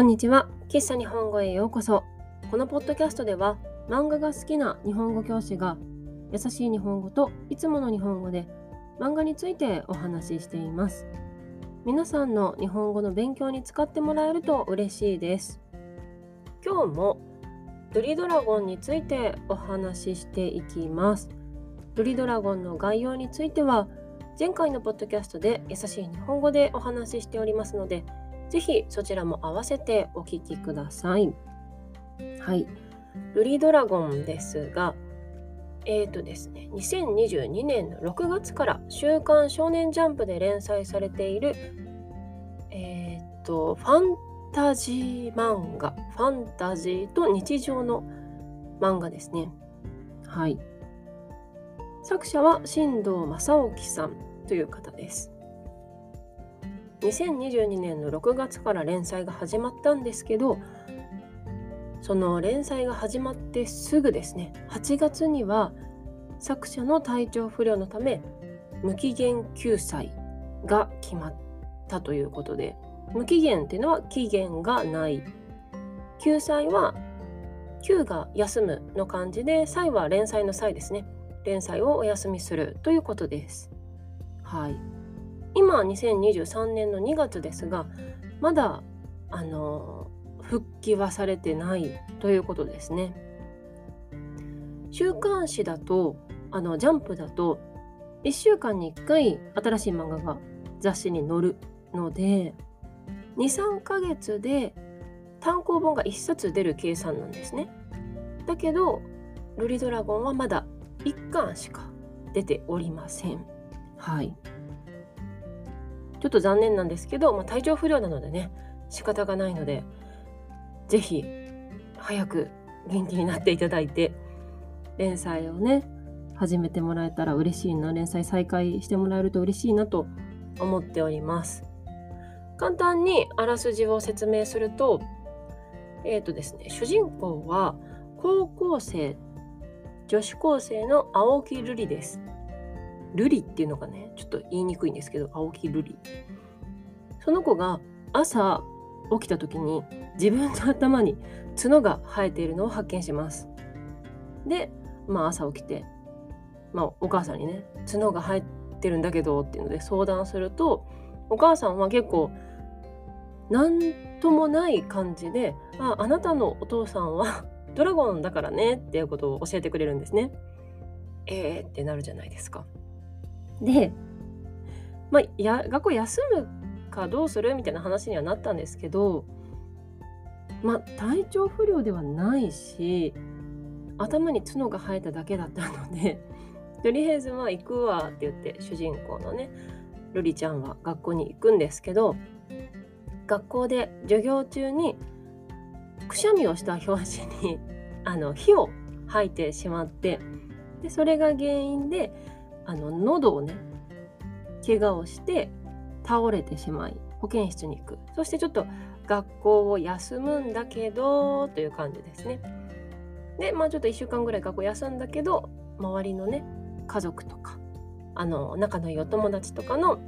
こんにちは。喫茶日本語へようこそ。このポッドキャストでは漫画が好きな日本語教師が優しい日本語といつもの日本語で漫画についてお話ししています。皆さんの日本語の勉強に使ってもらえると嬉しいです。今日もドリドラゴンについてお話ししていきます。ドリドラゴンの概要については前回のポッドキャストで優しい日本語でお話ししておりますのでぜひそちらも合わせてお聞きください。はい。ルリドラゴンですが、えーとですね、2022年の6月から週刊少年ジャンプで連載されている、えーと、ファンタジー漫画、ファンタジーと日常の漫画ですね。はい。作者は新藤正興さんという方です。2022年の6月から連載が始まったんですけどその連載が始まってすぐですね8月には作者の体調不良のため無期限救済が決まったということで無期限っていうのは期限がない。救済は休が休むの漢字で際は連載の際ですね連載をお休みするということです。はい。今2023年の2月ですがまだあの復帰はされてないということですね。週刊誌だとあのジャンプだと1週間に1回新しい漫画が雑誌に載るので23ヶ月で単行本が1冊出る計算なんですね。だけどルリドラゴンはまだ1巻しか出ておりません。はい。ちょっと残念なんですけど、まあ、体調不良なのでね仕方がないので是非早く元気になっていただいて連載をね始めてもらえたら嬉しいな連載再開してもらえると嬉しいなと思っております。簡単にあらすじを説明するとえっ、ー、とですね主人公は高校生女子高生の青木瑠璃です。ルリっていうのがね、ちょっと言いにくいんですけど、青木ルリ。その子が朝起きた時に自分の頭に角が生えているのを発見します。で、まあ朝起きて、まあお母さんにね、角が生えてるんだけどっていうので相談すると、お母さんは結構、なんともない感じで、あ、あなたのお父さんはドラゴンだからねっていうことを教えてくれるんですね。えーってなるじゃないですか。で、まあ、や学校休むかどうするみたいな話にはなったんですけど、まあ、体調不良ではないし頭に角が生えただけだったのでとりあえずは行くわって言って主人公のね瑠璃ちゃんは学校に行くんですけど学校で授業中にくしゃみをした拍子にあの火を吐いてしまってでそれが原因であの喉をね怪我をして倒れてしまい保健室に行く。そしてちょっと学校を休むんだけどという感じですね。でまあちょっと1週間ぐらい学校休んだけど周りのね家族とかあの仲のいいお友達とかの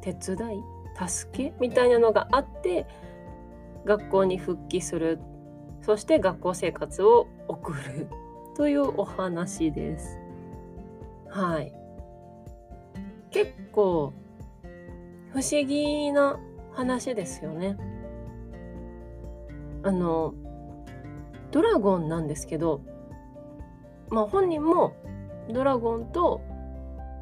手伝い助けみたいなのがあって学校に復帰する。そして学校生活を送る。というお話です。はい。結構不思議な話ですよね。あのドラゴンなんですけど、まあ本人もドラゴンと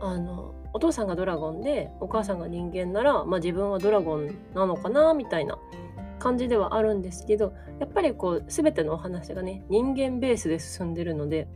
あのお父さんがドラゴンでお母さんが人間なら、まあ、自分はドラゴンなのかなみたいな感じではあるんですけどやっぱりこう全てのお話がね人間ベースで進んでるので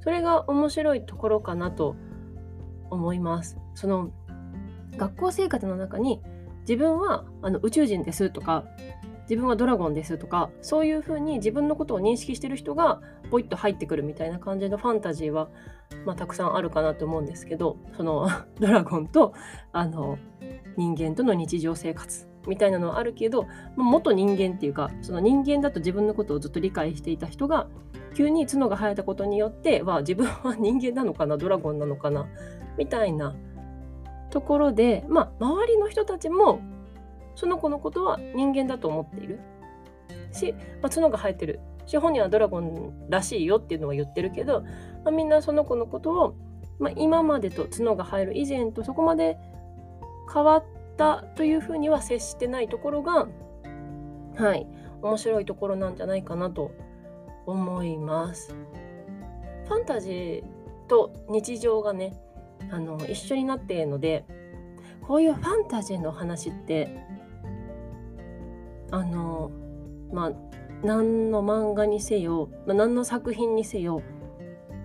それが面白いところかなと思います。その学校生活の中に自分はあの宇宙人ですとか自分はドラゴンですとかそういうふうに自分のことを認識してる人がポイッと入ってくるみたいな感じのファンタジーは、まあ、たくさんあるかなと思うんですけどそのドラゴンとあの人間との日常生活みたいなのはあるけど元人間っていうかその人間だと自分のことをずっと理解していた人が急に角が生えたことによっては自分は 人間なのかなドラゴンなのかなみたいなところでまあ周りの人たちもその子のことは人間だと思っている。し、まあ、角が生えてる。し本人はドラゴンらしいよっていうのは言ってるけど、まあ、みんなその子のことを、まあ、今までと角が生える以前とそこまで変わってったというふうには接してないところがはい面白いところなんじゃないかなと思います。ファンタジーと日常がねあの一緒になっているのでこういうファンタジーの話ってあのまあ何の漫画にせよ、まあ、何の作品にせよ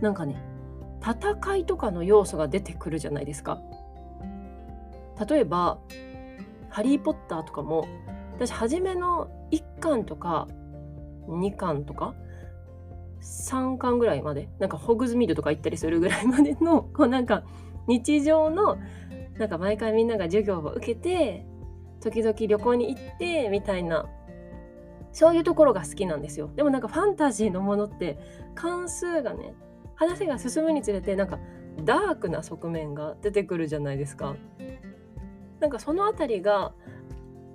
なんかね戦いとかの要素が出てくるじゃないですか。例えば「ハリー・ポッター」とかも私初めの1巻とか2巻とか3巻ぐらいまでなんかホグズミードとか行ったりするぐらいまでの こうなんか日常のなんか毎回みんなが授業を受けて時々旅行に行ってみたいなそういうところが好きなんですよ。でもなんかファンタジーのものって関数がね話が進むにつれてなんかダークな側面が出てくるじゃないですか。なんかそのあたりが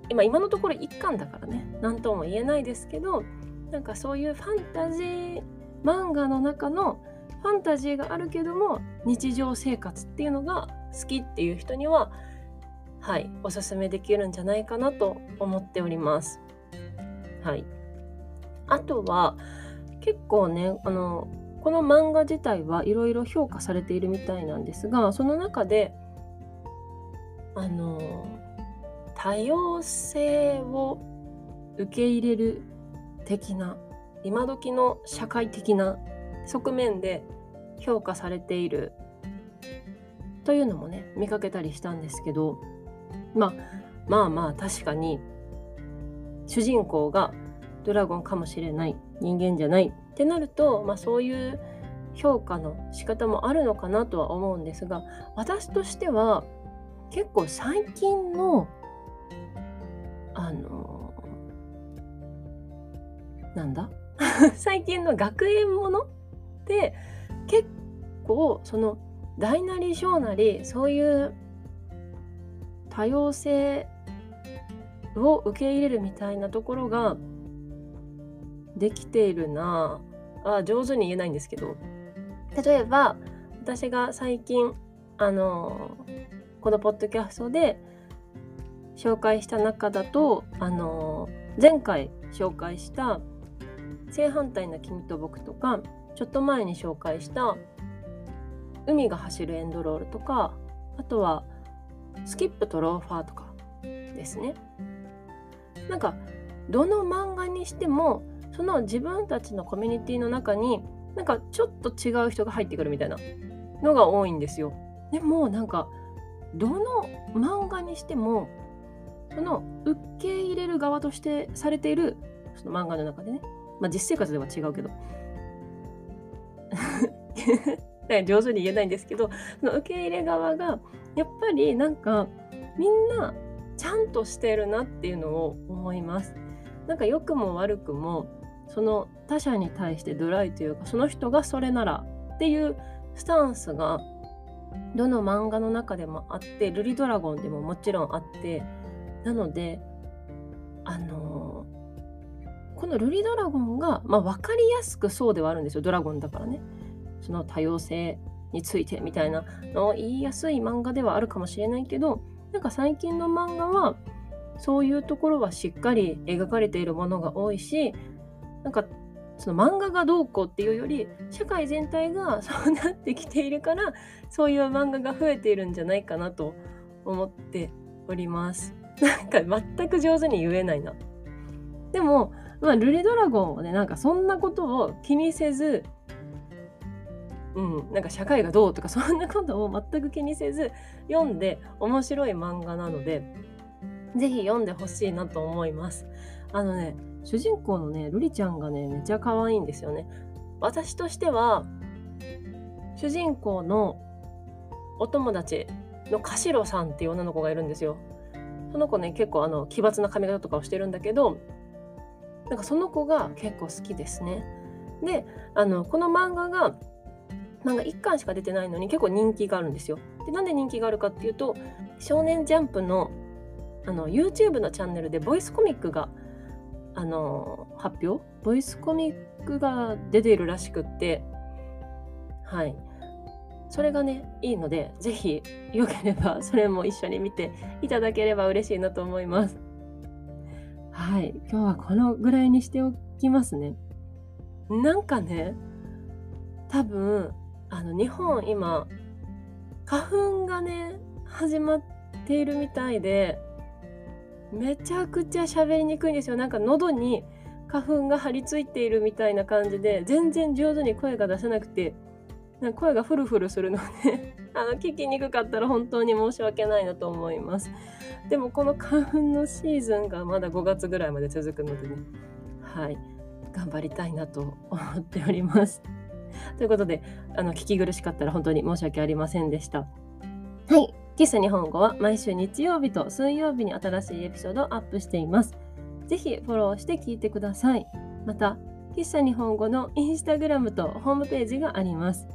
今今のところ一巻だからね何とも言えないですけどなんかそういうファンタジー漫画の中のファンタジーがあるけども日常生活っていうのが好きっていう人にははいおすすめできるんじゃないかなと思っております。はい、あとは結構ねあのこの漫画自体はいろいろ評価されているみたいなんですがその中であの多様性を受け入れる的な今時の社会的な側面で評価されているというのもね見かけたりしたんですけど、まあ、まあまあ確かに主人公がドラゴンかもしれない人間じゃないってなると、まあ、そういう評価の仕方もあるのかなとは思うんですが私としては結構最近のあのなんだ？最近の学園ものって結構その大なり小なりそういう多様性を受け入れるみたいなところができているな。あ上手に言えないんですけど。例えば私が最近あのこのポッドキャストで紹介した中だとあの前回紹介した正反対な君と僕とかちょっと前に紹介した海が走るエンドロールとかあとはスキップとローファーとかですね。なんかどの漫画にしてもその自分たちのコミュニティの中になんかちょっと違う人が入ってくるみたいなのが多いんですよ。でもなんかどの漫画にしてもその受け入れる側としてされているその漫画の中でねまあ、実生活では違うけど 上手に言えないんですけどその受け入れ側がやっぱりなんかみんなちゃんとしてるなっていうのを思います。なんか良くも悪くもその他者に対してドライというかその人がそれならっていうスタンスがどの漫画の中でもあってルリドラゴンでももちろんあってなのであのこのルリドラゴンが、まあ、分かりやすくそうではあるんですよ。ドラゴンだからね。その多様性についてみたいなのを言いやすい漫画ではあるかもしれないけどなんか最近の漫画はそういうところはしっかり描かれているものが多いしなんかその漫画がどうこうっていうより社会全体が そうなってきているからそういう漫画が増えているんじゃないかなと思っております。なんか全く上手に言えないな。でもまあ、ルリドラゴンはね、なんかそんなことを気にせず、うん、なんか社会がどうとかそんなことを全く気にせず読んで面白い漫画なので、ぜひ読んでほしいなと思います。あのね、主人公のね、ルリちゃんがね、めちゃ可愛いんですよね。私としては、主人公のお友達のカシロさんっていう女の子がいるんですよ。その子ね、結構あの奇抜な髪型とかをしてるんだけど、なんかその子が結構好きですね。であのこの漫画が漫画1巻しか出てないのに結構人気があるんですよ。でなんで人気があるかっていうと「少年ジャンプの」あの YouTube のチャンネルでボイスコミックがあの発表？ボイスコミックが出ているらしくって。はい。それがねいいので是非よければ それも一緒に見ていただければ嬉しいなと思います。はい。今日はこのぐらいにしておきますね。なんかね多分あの日本今花粉がね始まっているみたいでめちゃくちゃ喋りにくいんですよ。なんか喉に花粉が張り付いているみたいな感じで全然上手に声が出せなくてなんか声がフルフルするので あの聞きにくかったら本当に申し訳ないなと思います。でもこの花粉のシーズンがまだ5月ぐらいまで続くのでねはい。頑張りたいなと思っております。ということであの聞き苦しかったら本当に申し訳ありませんでした。はい。キス日本語は毎週日曜日と水曜日に新しいエピソードをアップしていますぜひフォローして聞いてくださいまた喫茶日本語のインスタグラムとホームページがあります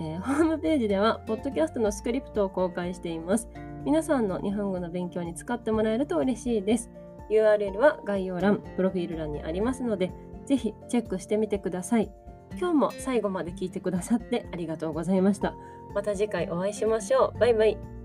えー、ホームページでは、ポッドキャストのスクリプトを公開しています。皆さんの日本語の勉強に使ってもらえると嬉しいです。URL は概要欄、プロフィール欄にありますので、ぜひチェックしてみてください。今日も最後まで聞いてくださってありがとうございました。また次回お会いしましょう。バイバイ。